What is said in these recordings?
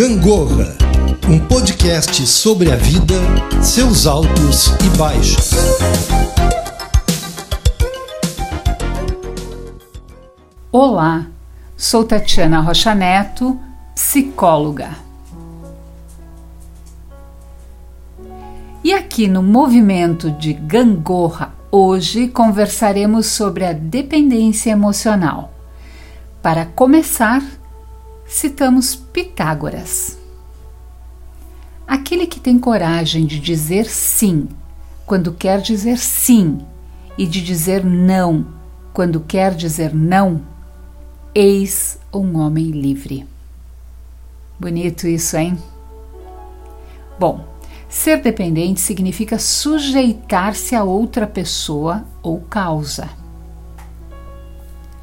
Gangorra, um podcast sobre a vida, seus altos e baixos. Olá, sou Tatiana Rocha Neto, psicóloga. E aqui no movimento de Gangorra, hoje conversaremos sobre a dependência emocional. Para começar, citamos Pitágoras. Aquele que tem coragem de dizer sim quando quer dizer sim e de dizer não quando quer dizer não, eis um homem livre. Bonito isso, hein? Bom, ser dependente significa sujeitar-se a outra pessoa ou causa.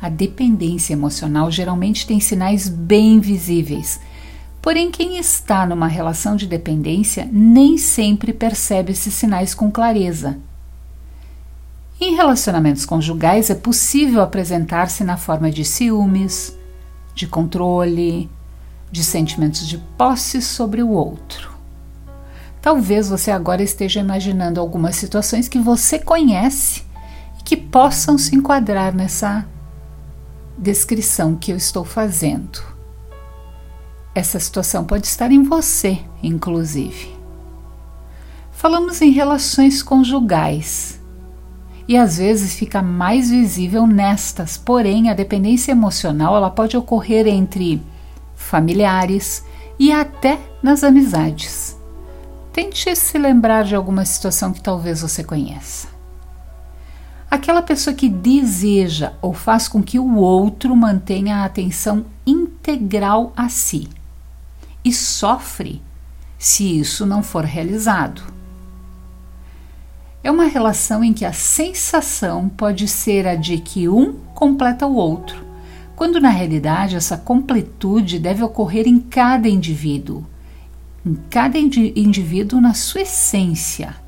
A dependência emocional geralmente tem sinais bem visíveis. Porém, quem está numa relação de dependência nem sempre percebe esses sinais com clareza. Em relacionamentos conjugais é possível apresentar-se na forma de ciúmes, de controle, de sentimentos de posse sobre o outro. Talvez você agora esteja imaginando algumas situações que você conhece e que possam se enquadrar nessa descrição que eu estou fazendo. Essa situação pode estar em você, inclusive. Falamos em relações conjugais e às vezes fica mais visível nestas, porém a dependência emocional ela pode ocorrer entre familiares e até nas amizades. Tente se lembrar de alguma situação que talvez você conheça. Aquela pessoa que deseja ou faz com que o outro mantenha a atenção integral a si e sofre se isso não for realizado. É uma relação em que a sensação pode ser a de que um completa o outro, quando na realidade essa completude deve ocorrer em cada indivíduo, em cada indivíduo na sua essência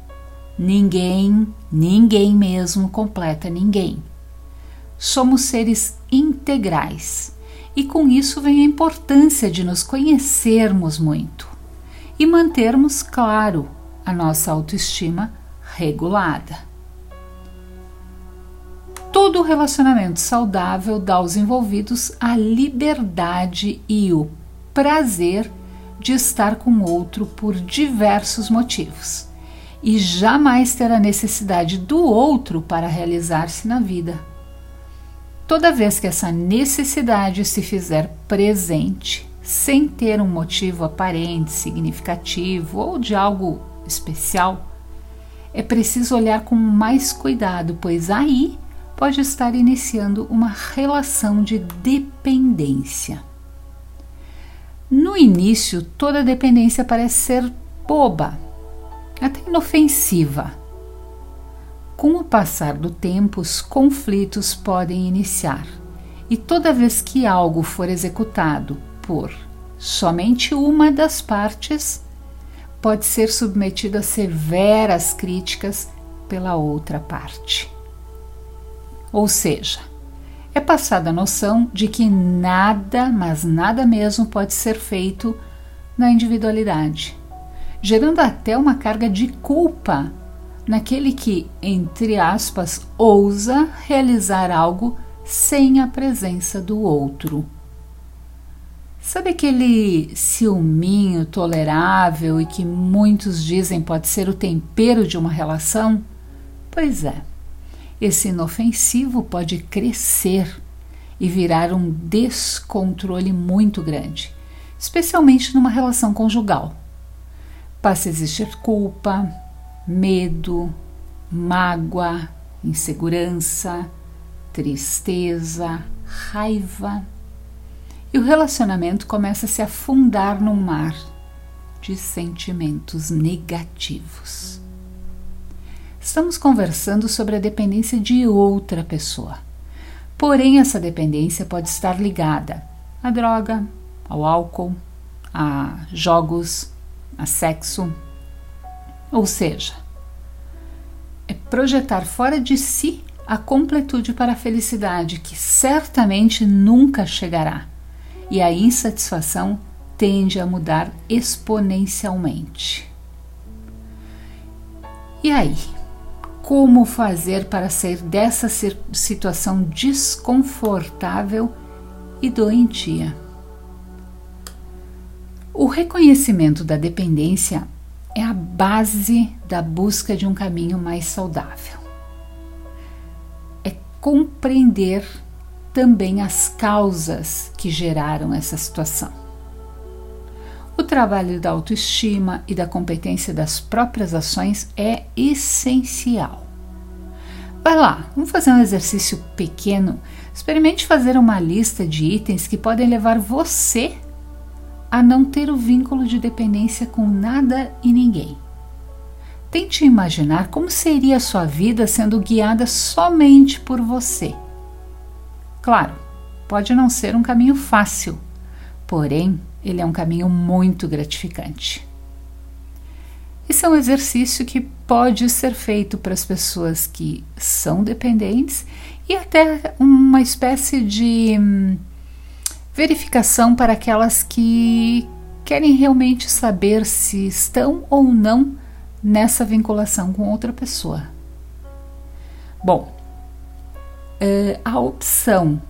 Ninguém, ninguém mesmo completa ninguém. Somos seres integrais e com isso vem a importância de nos conhecermos muito e mantermos, claro, a nossa autoestima regulada. Todo relacionamento saudável dá aos envolvidos a liberdade e o prazer de estar com outro por diversos motivos e jamais terá necessidade do outro para realizar-se na vida. Toda vez que essa necessidade se fizer presente, sem ter um motivo aparente, significativo ou de algo especial, é preciso olhar com mais cuidado, pois aí pode estar iniciando uma relação de dependência. No início, toda dependência parece ser boba, até inofensiva. Com o passar do tempo, os conflitos podem iniciar, e toda vez que algo for executado por somente uma das partes, pode ser submetido a severas críticas pela outra parte. Ou seja, é passada a noção de que nada, mas nada mesmo pode ser feito na individualidade gerando até uma carga de culpa naquele que, entre aspas, ousa realizar algo sem a presença do outro. Sabe aquele ciúminho tolerável e que muitos dizem pode ser o tempero de uma relação? Pois é, esse inofensivo pode crescer e virar um descontrole muito grande, especialmente numa relação conjugal passa a existir culpa, medo, mágoa, insegurança, tristeza, raiva. E o relacionamento começa a se afundar num mar de sentimentos negativos. Estamos conversando sobre a dependência de outra pessoa. Porém, essa dependência pode estar ligada à droga, ao álcool, a jogos, a sexo. Ou seja, é projetar fora de si a completude para a felicidade que certamente nunca chegará e a insatisfação tende a mudar exponencialmente. E aí? Como fazer para sair dessa situação desconfortável e doentia? O reconhecimento da dependência é a base da busca de um caminho mais saudável. É compreender também as causas que geraram essa situação. O trabalho da autoestima e da competência das próprias ações é essencial. Vai lá, vamos fazer um exercício pequeno. Experimente fazer uma lista de itens que podem levar você a não ter o vínculo de dependência com nada e ninguém. Tente imaginar como seria a sua vida sendo guiada somente por você. Claro, pode não ser um caminho fácil, porém, ele é um caminho muito gratificante. Esse é um exercício que pode ser feito para as pessoas que são dependentes e até uma espécie de hum, verificação para aquelas que querem realmente saber se estão ou não nessa vinculação com outra pessoa. Bom, eh, a opção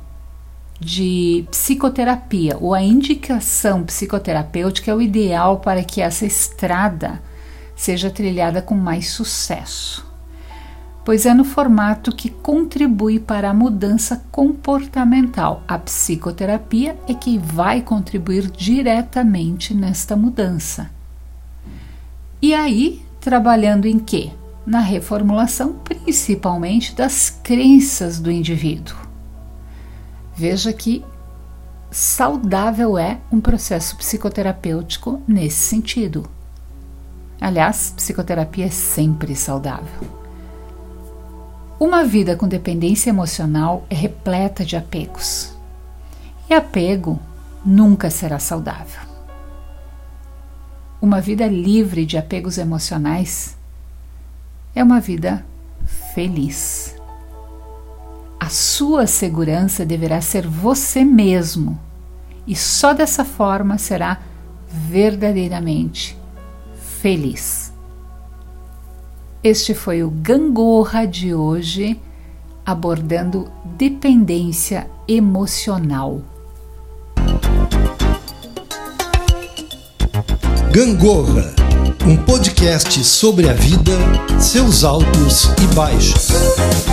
de psicoterapia ou a indicação psicoterapêutica é o ideal para que essa estrada seja trilhada com mais sucesso pois é no formato que contribui para a mudança comportamental. A psicoterapia é que vai contribuir diretamente nesta mudança. E aí, trabalhando em quê? Na reformulação principalmente das crenças do indivíduo. Veja que saudável é um processo psicoterapêutico nesse sentido. Aliás, psicoterapia é sempre saudável. Uma vida com dependência emocional é repleta de apegos. E apego nunca será saudável. Uma vida livre de apegos emocionais é uma vida feliz. A sua segurança deverá ser você mesmo, e só dessa forma será verdadeiramente feliz. Este foi o Gangorra de hoje, abordando dependência emocional. Gangorra, um podcast sobre a vida, seus altos e baixos.